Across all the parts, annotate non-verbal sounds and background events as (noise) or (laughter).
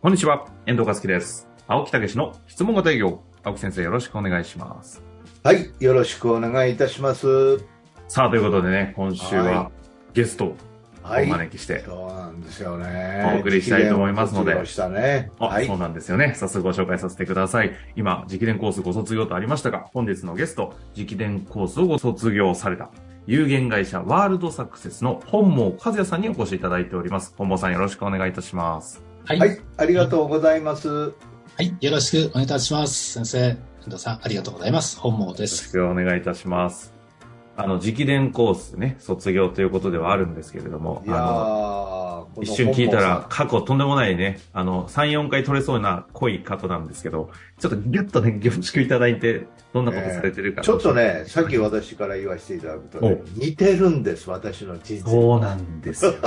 こんにちは、遠藤和樹です。青木武の質問型営業。青木先生、よろしくお願いします。はい、よろしくお願いいたします。さあ、ということでね、今週ははゲストをおはい。招きして、そうなんですよね。お送りしたいと思いますのでね。あ、はいそう。なんですよね。早速ご紹介させてください。今、直伝コースご卒業とありましたが、本日のゲスト、直伝コースをご卒業された、有限会社ワールドサクセスの本望和也さんにお越しいただいております。本望さんよろしくお願いいたします。はい。はいはい、ありがとうございます。よろしくお願いいたします。先生、遠藤さん、ありがとうございます。本望でよろしす。くお願いいたします。あの、直伝コースね、卒業ということではあるんですけれども、いやーあの、一瞬聞いたら本、過去とんでもないね、あの、3、4回取れそうな濃い過去なんですけど、ちょっとギュッとね、凝縮いただいて、どんなことされてるか、ちょっとね、さっき私から言わせていただくと、ね、似てるんです、私の人生。そうなんですよね。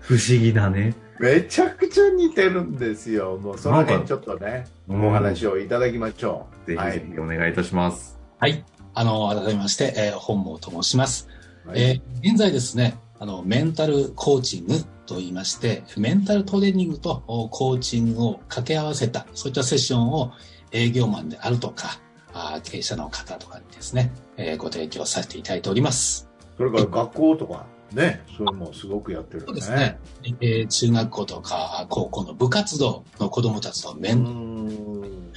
不思議なね。めちゃくちゃ似てるんですよ。もうその辺ちょっとね、うんお話をいただきましょう。ぜひぜひお願いいたします。はい。あの、改めまして、えー本望と申します。はいえー現在ですね、あの、メンタルコーチングと言いまして、メンタルトレーニングとおコーチングを掛け合わせた、そういったセッションを営業マンであるとか、あー経営者の方とかにですね、えーご提供させていただいております。それから学校とか、ね、それもすごくやってるよね。そうですね。えー中学校とか高校の部活動の子供たちとメうンん。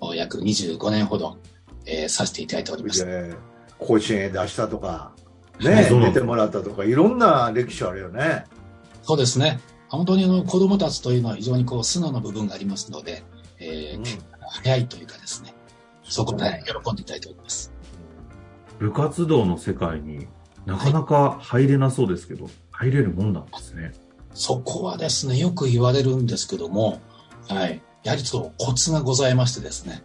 を約25年ほど、えーさせていただいております。で、甲子園へ出したとか、はね、出てもらったとか、いろんな歴史あるよね。そうですね。本当にあの子供たちというのは非常にこう素直な部分がありますので、えーうん早いというかですね、そこで喜んでいただいております。部活動の世界になかなか入れなそうですけど、入れるもんなんですね。そこはですね、よく言われるんですけども、はい。やはりちょっとコツがございましてですね。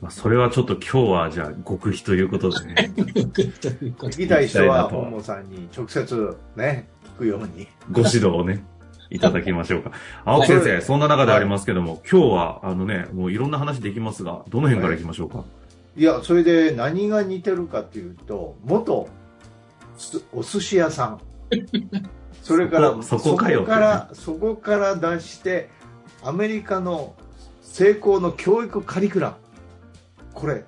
まあ、それはちょっと今日はじゃあ極秘ということでね、ということ聞きたい人は本坊さんに直接ね、聞くように。ご指導をね、いただきましょうか。(laughs) 青木先生、そんな中でありますけども、今日はあのね、もういろんな話できますが、どの辺からいきましょうか？いや、それで何が似てるかっていうと、元すお寿司屋さん。(laughs) それから、そこから、そこから出して、アメリカの成功の教育カリキュラム。これ、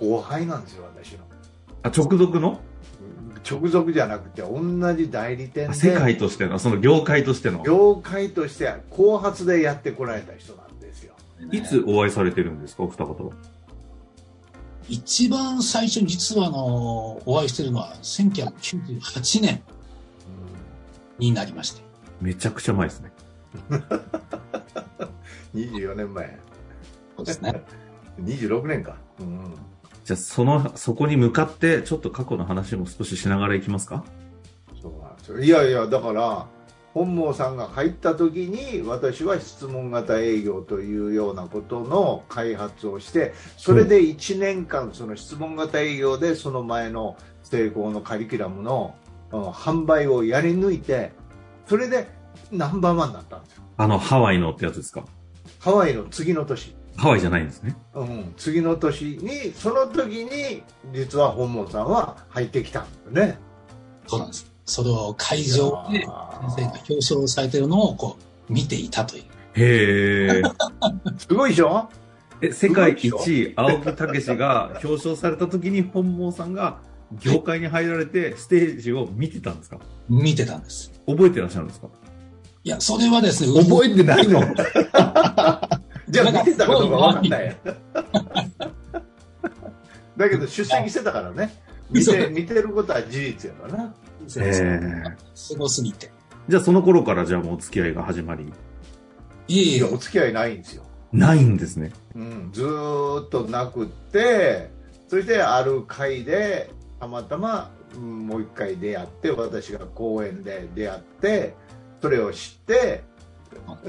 後輩なんですよ、私の。あ、直属の？直属じゃなくて、同じ代理店で、あ世界としての、その業界としての？業界として後発でやってこられた人なんですよ。いつお会いされてるんですか、お二方は？一番最初に実はあの、お会いしてるのは1998年になりまして。めちゃくちゃ前ですね。(laughs) 24年前。そうですね。(laughs) 26年か。うんじゃあ、その、そこに向かって、ちょっと過去の話も少ししながらいきますか？いやいや、だから、本望さんが入った時に、私は質問型営業というようなことの開発をして、それで1年間、その質問型営業で、その前の成功のカリキュラムの、うん販売をやり抜いて、それでナンバーワンだったんですよ。あの、ハワイのってやつですか？ハワイの次の年。ハワイじゃないんですね。うん、次の年に、その時に、実は本望さんは入ってきたんだよね。そうなんです。それを会場で先生が表彰されてるのをこう見ていたという。へえ。(laughs) すごいでしょ？え、世界一位、青木武が表彰された時に本望さんが業界に入られてステージを見てたんですか？見てたんです。覚えてらっしゃるんですか？いや、それはですね、えてないの？(laughs) (laughs) じゃあ見てたかどうかわかんないよ。だけど出席してたからね。見て、見てることは事実やからな。そうえすごすぎて。じゃあその頃からじゃあもうお付き合いが始まり、いえいえいや、、お付き合いないんですよ。ないんですね。うん、ずーっとなくって、そしてある会で、たまたま、うんもう一回出会って、私が公園で出会って、それを知って、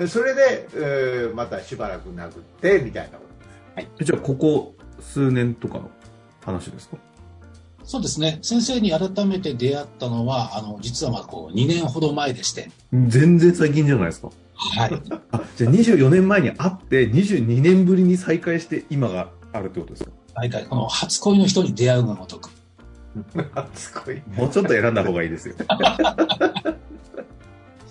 それで、えーまたしばらくなくって、みたいなこと。えじゃあここ数年とかの話ですか？そうですね。先生に改めて出会ったのは、あの、実はまあこう、2年ほど前でして。全然最近じゃないですか。はい。(laughs) あ、じゃあ24年前に会って22年ぶりに再会して今があるってことですか？大体、この初恋の人に出会うがごとく。すごい。もうちょっと選んだ方がいいですよ。(laughs)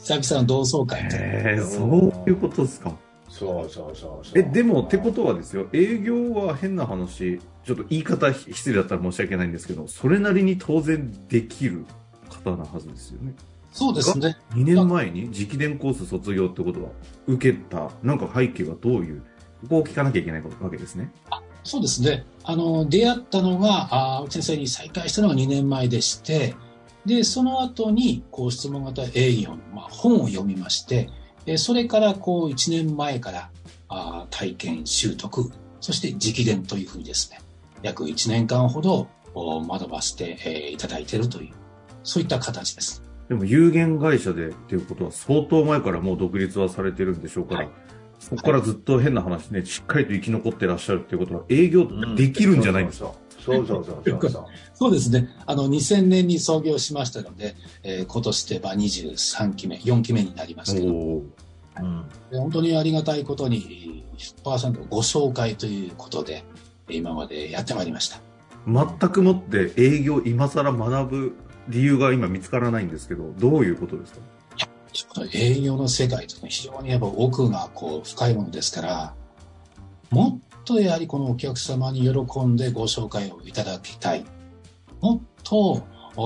久々の同窓会みたいな。へえ、そういうことですか。そうそうそうそう。え、でも、ってことはですよ、営業は変な話、ちょっと言い方失礼だったら申し訳ないんですけど、それなりに当然できる方なはずですよね。そうですね。2年前に直伝コース卒業ってことは、受けた、なんか背景がどういう、ここを聞かなきゃいけないわけですね。そうですね。あの、出会ったのが、あ先生に再会したのが2年前でして、で、その後に、こう、質問型営業の、まあ、本を読みまして、えそれから、こう、1年前から、あ体験、習得、そして直伝というふうにですね、約1年間ほどお学ばせて、えーいただいているという、そういった形です。でも有限会社でっていうことは相当前からもう独立はされてるんでしょうから、はい。そこからずっと変な話ね、しっかりと生き残ってらっしゃるっていうことは営業できるんじゃないんですか、そうそうそうそうそうそう。そうですね。あの、2000年に創業しましたので、えー今年でまあ23期目、4期目になりますけど、うんで本当にありがたいことに100%ご紹介ということで今までやってまいりました。全くもって営業今更学ぶ理由が今見つからないんですけど、どういうことですか？営業の世界というのは非常にやっぱ奥がこう深いものですからもっとやはりこのお客様に喜んでご紹介をいただきたいもっと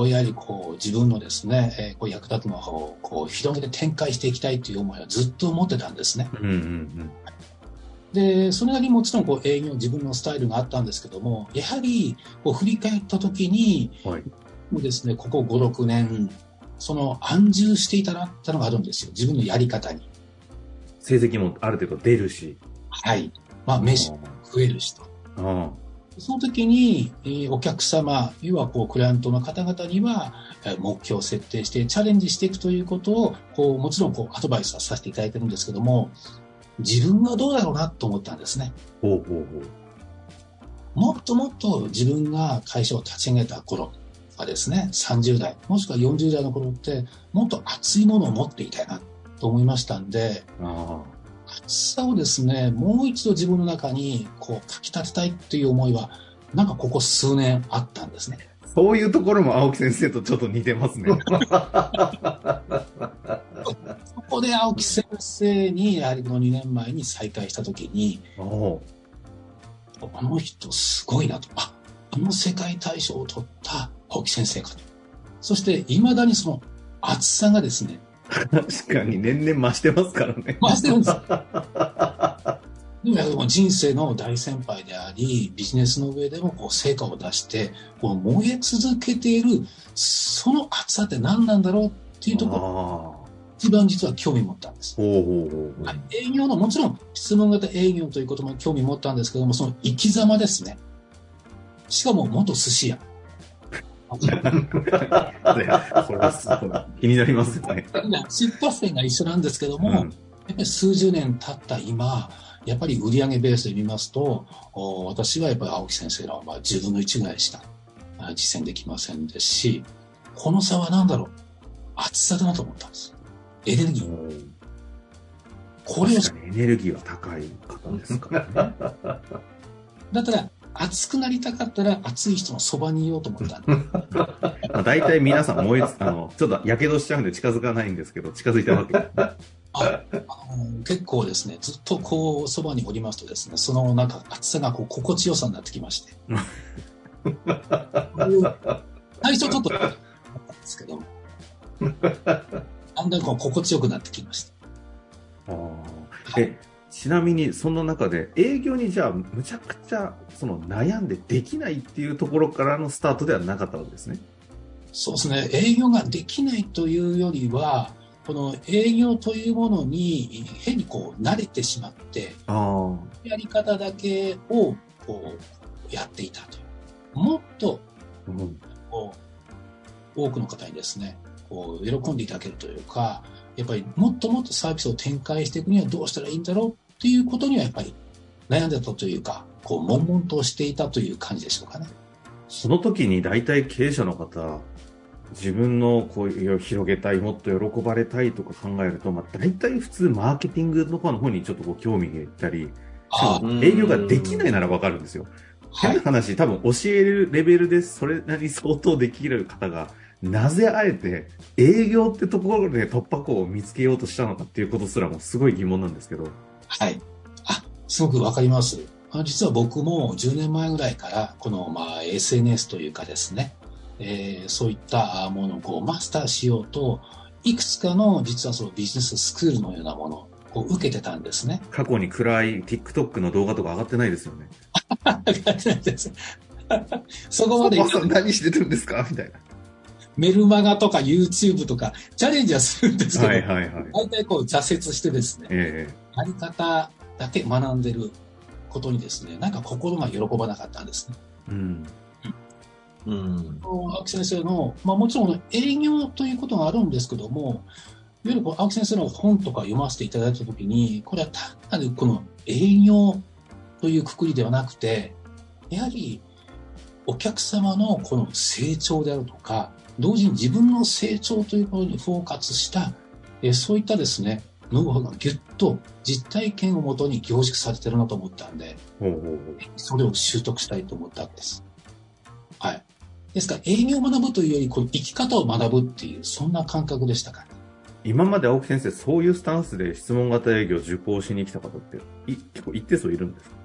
やはりこう自分のですね、えーこう役立つの方をこう広げて展開していきたいという思いはずっと持ってたんですね。うんうんで、それなりにもちろんこう営業自分のスタイルがあったんですけども、やはりこう振り返った時に、うん。はい。ですね、ここ5、6年、その安住していたなったのがあるんですよ。自分のやり方に。成績もある程度出るし。はい。まあ、飯食えるしと。あその時に、えーお客様、要はこう、クライアントの方々には、えー目標を設定してチャレンジしていくということを、こう、もちろんこう、アドバイスはさせていただいてるんですけども、自分はどうだろうなと思ったんですね。あ。ほうほうほう。もっともっと自分が会社を立ち上げた頃はですね、30代、もしくは40代の頃って、もっと熱いものを持っていたいなと思いましたんで、あ熱さをですね、もう一度自分の中にこう、かき立てたいっていう思いは、なんかここ数年あったんですね。あ。そういうところも青木先生とちょっと似てますね。そこで青木先生に、やはりこの2年前に再会した時に、おあの人すごいなと。あ、あの世界大賞を取った青木先生かと。そして、未だにその熱さがですね、確かに年々増してますからね。増してるんです。でもやはりこう人生の大先輩であり、ビジネスの上でもこう成果を出して、こう燃え続けている、その熱さって何なんだろうっていうところ。一番実は興味持ったんです。営業の、もちろん質問型営業ということも興味持ったんですけども、その生き様ですね。しかも元寿司屋。でそれはそうだ気になりますよね。出発点が一緒なんですけども、うんやっぱり数十年経った今、やっぱり売上ベースで見ますと、お私はやっぱり青木先生のまあ10分の1ぐらいしかあ実践できませんですし、この差は何だろう厚さだなと思ったんです。エネルギー。これエネルギーは高い方ですからね。(laughs) だったら、熱くなりたかったら熱い人のそばにいようと思ったんで。ま (laughs) あ、大体皆さん燃えつ、あの、ちょっと火傷しちゃうんで近づかないんですけど、近づいたわけ。ああの結構ですね、ずっとこう、そばにおりますとですね、そのなんか熱さがこう心地よさになってきまして。(laughs) 最初ちょっと、ですけども。だんだんこう心地よくなってきました。あーえ、ちなみにその中で営業にじゃあむちゃくちゃその悩んでできないっていうところからのスタートではなかったわけですね。そうですね、営業ができないというよりは、この営業というものに変にこう慣れてしまって、あやり方だけをこうやっていたと。もっとあ。うん。こう多くの方にですね、こう喜んでいただけるというか、やっぱりもっともっとサービスを展開していくにはどうしたらいいんだろうっていうことにはやっぱり悩んでたというか、こう悶々としていたという感じでしょうかね。その時に大体経営者の方、自分のこういう広げたい、もっと喜ばれたいとか考えると、まあ大体普通マーケティングとかの方にちょっとこう興味がいったり、営業ができないならわかるんですよ。はい変な。話、多分教えるレベルでそれなりに相当できる方がなぜあえて営業ってところで突破口を見つけようとしたのかっていうことすらもすごい疑問なんですけど。はい。あ、すごくわかります。あ実は僕も10年前ぐらいから、この、まあ、SNS というかですね、えーそういったものをこうマスターしようと、いくつかの実はそのビジネススクールのようなものを受けてたんですね。過去に暗い TikTok の動画とか上がってないですよね。そこまでおばさん何してるんですか？みたいメルマガとか YouTube とかチャレンジはするんですけな。ど、はいはいはい。大体こう挫折してですね、えやり方だけ学んでることにですね、なんか心が喜ばなかったんですね。えうん。うん。青木先生の、まあもちろん営業ということがあるんですけども、いわゆるこう青木先生の本とか読ませていただいたときに、これは単なるこの営業というくくりではなくて、やはりお客様のこの成長であるとか、同時に自分の成長ということにフォーカスした、えーそういったですね、ノウハウがぎゅっと実体験をもとに凝縮されてるなと思ったんで。それを習得したいと思ったわけです。はい。ですから、営業を学ぶというより、この生き方を学ぶっていう、そんな感覚でしたか今まで青木先生、そういうスタンスで質問型営業を受講しに来た方って、い結構一定数いるんですか？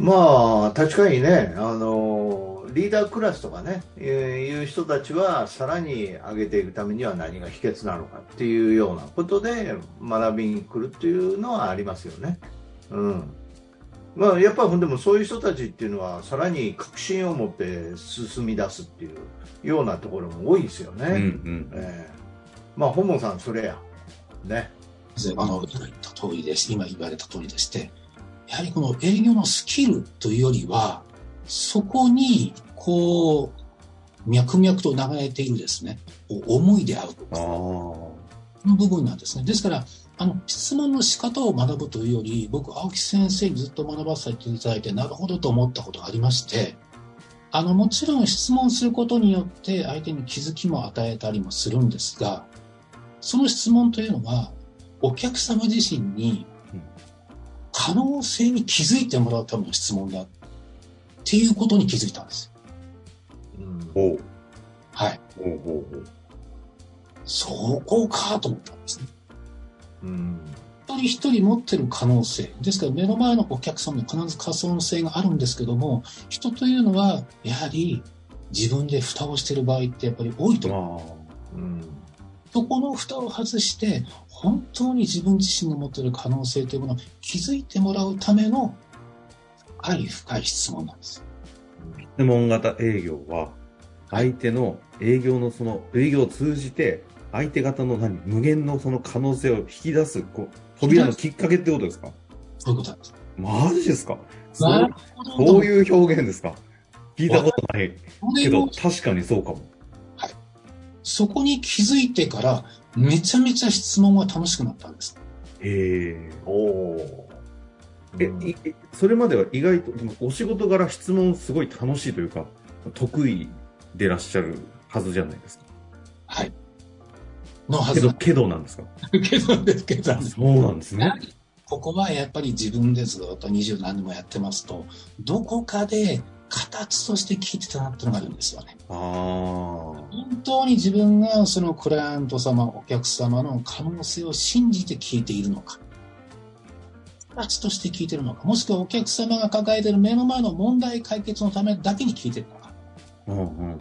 まあ、確かにね、あの、リーダークラスとかね、えーいう人たちは、さらに上げていくためには何が秘訣なのかっていうようなことで学びに来るっていうのはありますよね。うん。まあ、やっぱりでもそういう人たちっていうのは、さらに確信を持って進み出すっていうようなところも多いですよね。うんうん。ええまあ、本門さん、それや。ね。あの、今言った通りです。今言われた通りでして、やはりこの営業のスキルというよりは、そこに、こう、脈々と流れているですね、思いであると。か、の部分なんですね。ですから、あの、質問の仕方を学ぶというより、僕、青木先生にずっと学ばせていただいて、なるほどと思ったことがありまして、あの、もちろん質問することによって相手に気づきも与えたりもするんですが、その質問というのは、お客様自身にうん可能性に気づいてもらうための質問だっていうことに気づいたんです。うんほう。はい。ほうほうほう。そこかと思ったんですね。うん一人一人持ってる可能性。ですから目の前のお客様に必ず可能性があるんですけども、人というのはやはり自分で蓋をしている場合ってやっぱり多いと思う。そこの蓋を外して、本当に自分自身が持っている可能性というものを気づいてもらうための深い深い質問なんです。あ。質問型営業は、相手の営業のその、営業を通じて、相手方の何無限のその可能性を引き出す、こう、扉のきっかけってことですか？そういうことなんです。マジですか？そういう表現ですか？聞いたことないけど、確かにそうかも。そこに気づいてから、めちゃめちゃ質問が楽しくなったんです。へえ。おおえ、うんそれまでは意外と、でもお仕事柄質問すごい楽しいというか、得意でらっしゃるはずじゃないですか。はい。のはずけど、けどなんですか？(laughs) けどですけど、そうなんですね。ここはやっぱり自分でずっと二十何年もやってますと、どこかで形として聞いてたなっていうのがあるんですよね。本当に自分がそのクライアント様、お客様の可能性を信じて聞いているのか。形として聞いているのか。もしくはお客様が抱えている目の前の問題解決のためだけに聞いているのか。うんうんうん。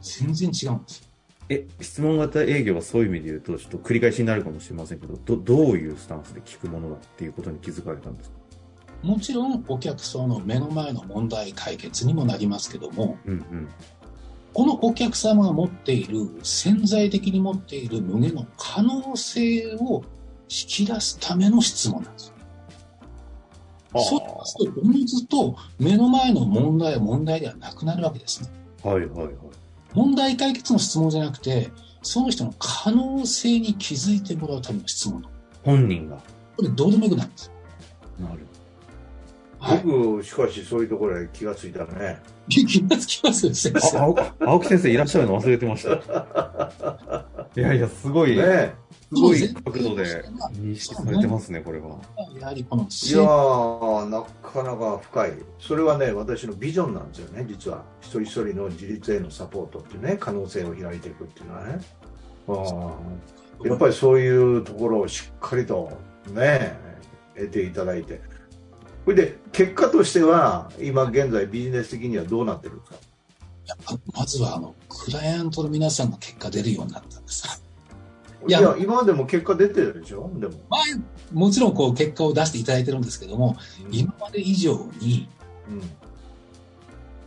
全然違うんです。え、質問型営業はそういう意味で言うと、ちょっと繰り返しになるかもしれませんけど、ど、どういうスタンスで聞くものだっていうことに気づかれたんですか？もちろんお客様の目の前の問題解決にもなりますけども、うんうん。このお客様が持っている、潜在的に持っている無限の可能性を引き出すための質問なんです。そうすと、おのずと目の前の問題は問題ではなくなるわけですね。はいはいはい。問題解決の質問じゃなくて、その人の可能性に気づいてもらうための質問。本人が。これどうでもよくなるんです。なる。はい。僕、しかしそういうところへ気がついたね。気がつきますよ、先あ生。青青木先生いらっしゃるの忘れてました。いやいや、すごい、ねごい角度で認識されてますね、これは。やはりこのいやー、なかなか深い。それはね、私のビジョンなんですよね、実は。一人一人の自立へのサポートっていうね、可能性を開いていくっていうのはね。あやっぱりそういうところをしっかりとね、得ていただいて。それで、結果としては、今現在ビジネス的にはどうなってるんですかまずは、あの、クライアントの皆さんの結果出るようになったんです。(laughs) いや、いや今までも結果出てるでしょ？でも。まあ、もちろんこう結果を出していただいてるんですけども、うん、今まで以上に、うん、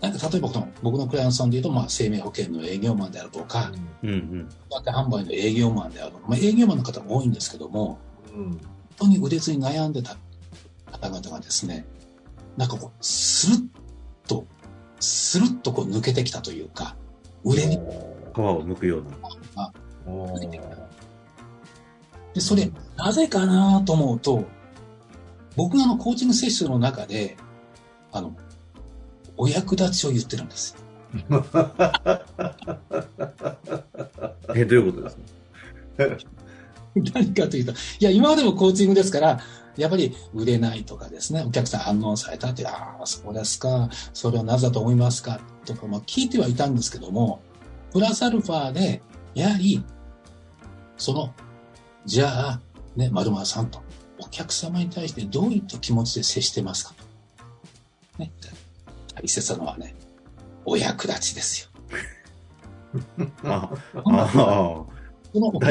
なんか例えばこの僕のクライアントさんでいうと、まあ、生命保険の営業マンであるとか、うん。うん、販売の営業マンであるとか、まあ、営業マンの方も多いんですけども、うん、本当に腕痛に悩んでた方々がですね、なんかこう、スルッと、スルッとこう抜けてきたというか、腕に。皮を剥くような。で、それ、なぜかなと思うと、僕があの、コーチングセッションの中で、あの、お役立ちを言ってるんですえ、どういうことですか？(laughs) 何かというと、いや、今までもコーチングですから、やっぱり売れないとかですね、お客さん反応されたって、ああ、そうですか、それはなぜだと思いますかとか、まあ聞いてはいたんですけども、プラスアルファで、やはり、そのじゃあ、ね、丸々さんと、お客様に対してどういった気持ちで接してますかと。ね、大切なのはね、お役立ちですよ。(laughs) ああ、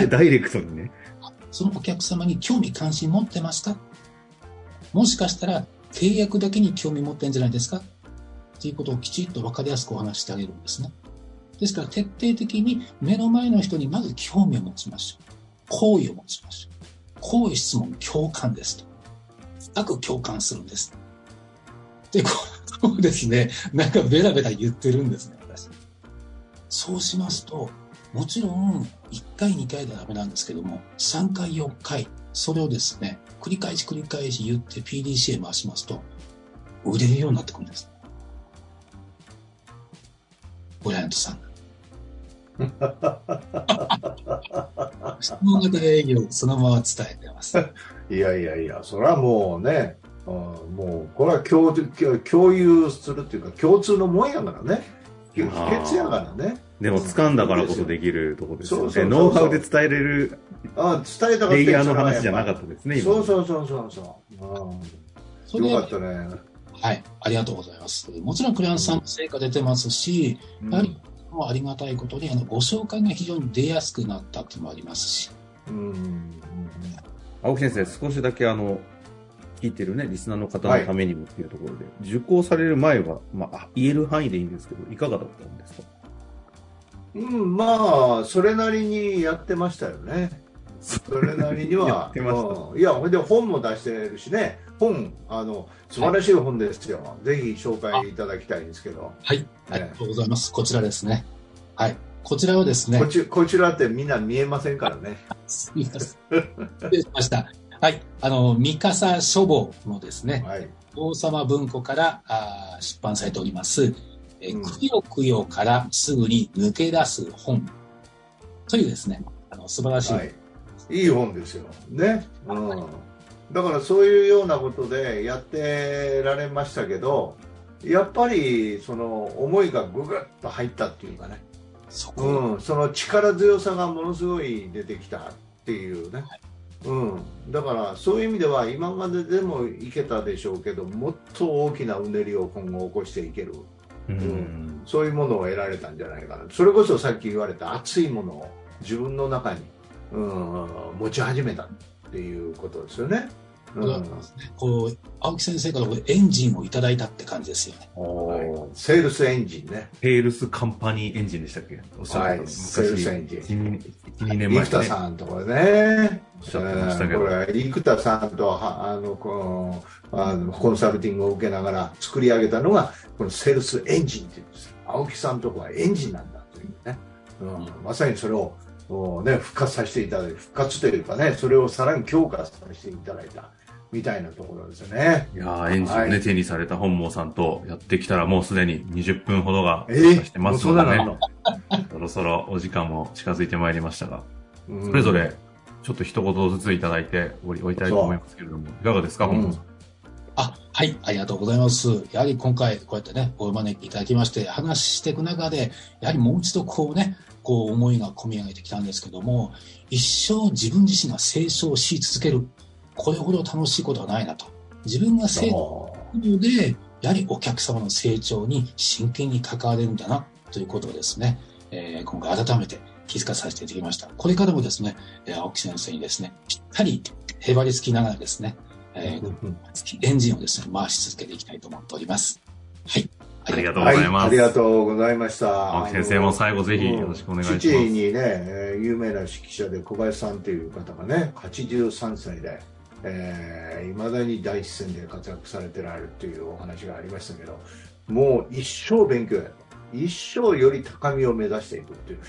ダイレクトにね。そのお客様に興味関心持ってますか？もしかしたら契約だけに興味持ってんじゃないですか？っていうことをきちっと分かりやすくお話してあげるんですね。ですから徹底的に目の前の人にまず興味を持ちましょう。好意を持ちましょう。好意質問、共感ですと。深く共感するんです。で、こうですね、なんかベラベラ言ってるんですね、私。そうしますと、もちろん、1回、2回ではダメなんですけども、3回、4回、それをですね、繰り返し繰り返し言って PDCA 回しますと、売れるようになってくるんです。ブライアントさん。質問型営業そのまま伝えてます。いやいやいや、それはもうね、うん、もう、これは共共有するっていうか、共通のもんやからね。秘訣やからね。でも、掴んだからこそできるところですよね。ノウハウで伝えれる、あ伝えたかレイヤーの話じゃなかったですね、そうそうそうそうそう。よかったね。はい、ありがとうございます。もちろんクライアントさんも成果出てますし、うん、やはりもありがたいことにあのご紹介が非常に出やすくなったっていうのもありますし。うん青木先生、少しだけあの聞いてるね、リスナーの方のためにもっていうところで、はい、受講される前は、まあ、言える範囲でいいんですけど、いかがだったんですか？うん、まあ、それなりにやってましたよね。それなりには。(laughs) うん、いや、ほんで本も出してるしね、本、あの、素晴らしい本ですよ。はい、ぜひ紹介いただきたいんですけど。はい、ありがとうございます。こちらですね。はい。こちらはですね。こちこちらってみんな見えませんからね。すみません。失礼しました。はい。あの、三笠書房のですね、はい、王様文庫からあ出版されております、え、うん、くよくよからすぐに抜け出す本というですね、あの素晴らしい、はい、いい本ですよ。ね。うん。だからそういうようなことでやってられましたけど、やっぱりその思いがぐぐっと入ったっていうかね。そうん、その力強さがものすごい出てきたっていうね、はい、うん、だからそういう意味では今まででもいけたでしょうけどもっと大きなうねりを今後起こしていける、うん、そういうものを得られたんじゃないかなそれこそさっき言われた熱いものを自分の中に、うん、持ち始めたっていうことですよね。うん、こう青木先生からエンジンをいただいたって感じですよね。はい、セールスエンジンね。セールスカンパニーエンジンでしたっけ？おっしゃるはい、セールスエンジン。1、2年前、ね。生田さんとかね。おっしゃってましたけど。これ、生田さんとは、あの、この、あのコンサルティングを受けながら作り上げたのが、このセールスエンジンっていうんです。青木さんとこはエンジンなんだというね。うん、まさにそれを、ね、復活させていただいて、復活というかね、それをさらに強化させていただいた。みたいなところですよね。いやエンジンをね、はい、手にされた本望さんとやってきたらもうすでに20分ほどがしてますのでね、そろそろお時間も近づいてまいりましたが、それぞれちょっと一言ずついただいて終わりたいと思いますけれども、いかがですか、本郷さん？あ、はい、ありがとうございます。やはり今回、こうやってね、お招きいただきまして、話していく中で、やはりもう一度こうね、こう思いが込み上げてきたんですけども、一生自分自身が成長し続ける。これほど楽しいことはないなと。自分が成長するので、やはりお客様の成長に真剣に関われるんだな、ということをですね、えー今回改めて気づかさせていただきました。これからもですね、えー青木先生にですね、ぴったりへばりつきながらですね、えーエンジンをですね、回し続けていきたいと思っております。はい。ありがとうはい、ございます。ありがとうございました。青木先生も最後ぜひよろしくお願いします父にね、えー有名な指揮者で小林さんという方がね、83歳で、えー、未だに第一線で活躍されてられるというお話がありましたけど、もう一生勉強やと。一生より高みを目指していくっていう。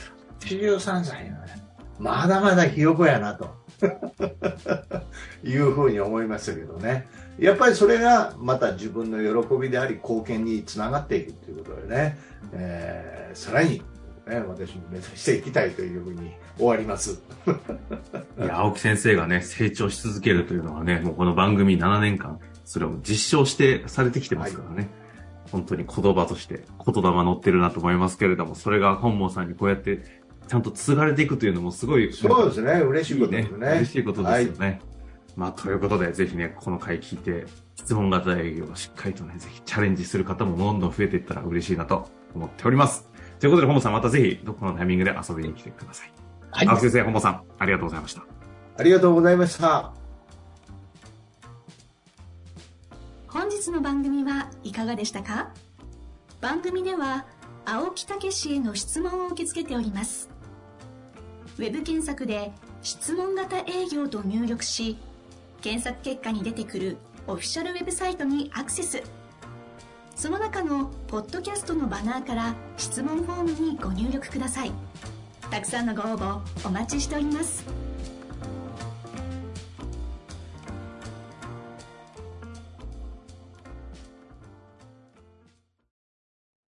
83歳のね、まだまだひよこやなと。(laughs) いうふうに思いましたけどね。やっぱりそれがまた自分の喜びであり貢献につながっていくということでね、えーさらに、ね、私も目指していきたいというふうに終わります。(laughs) いや、青木先生がね、成長し続けるというのはね、もうこの番組7年間、それを実証してされてきてますからね。本当に言葉として言霊乗ってるなと思いますけれども、それが本望さんにこうやってちゃんと継がれていくというのもすごい、そうですね、嬉しいことですね。嬉しいことですよね。まあ、ということで、ぜひね、この回聞いて、質問型営業をしっかりとね、ぜひチャレンジする方もどんどん増えていったら嬉しいなと思っております。ということで、本坊さんまたぜひ、どこのタイミングで遊びに来てください。はい。青木先生、本坊さん、ありがとうございました。ありがとうございました。本日の番組はいかがでしたか？番組では青木武氏への質問を受け付けておりますウェブ検索で「質問型営業」と入力し検索結果に出てくるオフィシャルウェブサイトにアクセスその中のポッドキャストのバナーから質問フォームにご入力ください。たくさんのご応募お待ちしております。